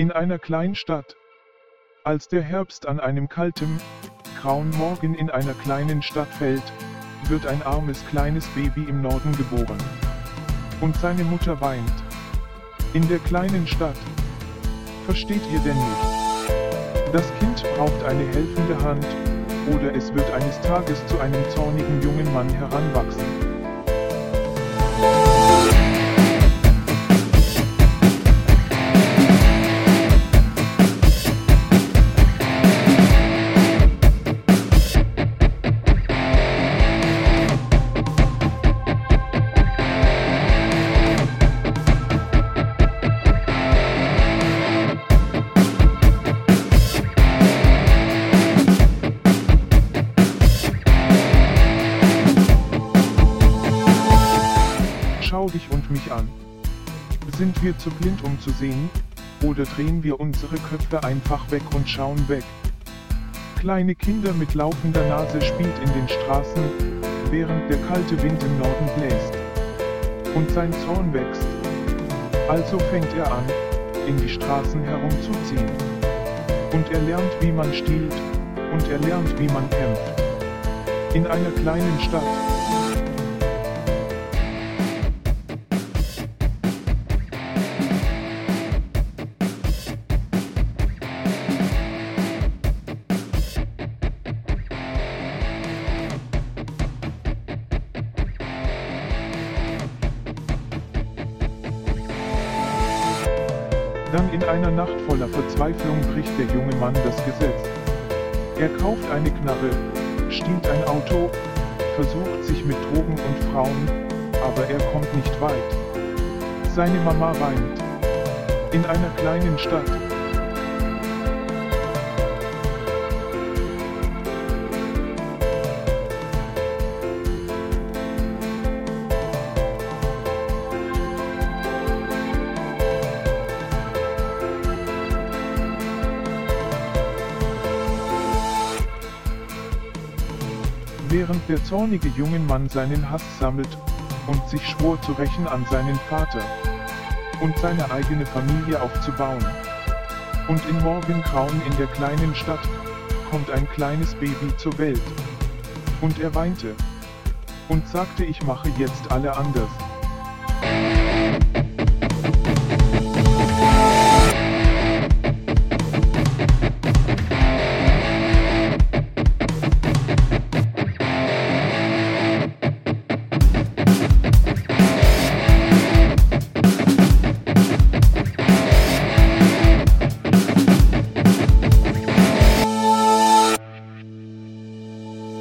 In einer Kleinstadt. Als der Herbst an einem kalten, grauen Morgen in einer kleinen Stadt fällt, wird ein armes kleines Baby im Norden geboren. Und seine Mutter weint. In der kleinen Stadt. Versteht ihr denn nicht? Das Kind braucht eine helfende Hand, oder es wird eines Tages zu einem zornigen jungen Mann heranwachsen. Schau dich und mich an. Sind wir zu blind um zu sehen? Oder drehen wir unsere Köpfe einfach weg und schauen weg? Kleine Kinder mit laufender Nase spielt in den Straßen, während der kalte Wind im Norden bläst. Und sein Zorn wächst. Also fängt er an, in die Straßen herumzuziehen. Und er lernt wie man stiehlt, und er lernt wie man kämpft. In einer kleinen Stadt. Dann in einer Nacht voller Verzweiflung bricht der junge Mann das Gesetz. Er kauft eine Knarre, stiehlt ein Auto, versucht sich mit Drogen und Frauen, aber er kommt nicht weit. Seine Mama weint. In einer kleinen Stadt. Während der zornige junge Mann seinen Hass sammelt und sich schwor zu rächen an seinen Vater und seine eigene Familie aufzubauen. Und in Morgengrauen in der kleinen Stadt kommt ein kleines Baby zur Welt. Und er weinte und sagte ich mache jetzt alle anders.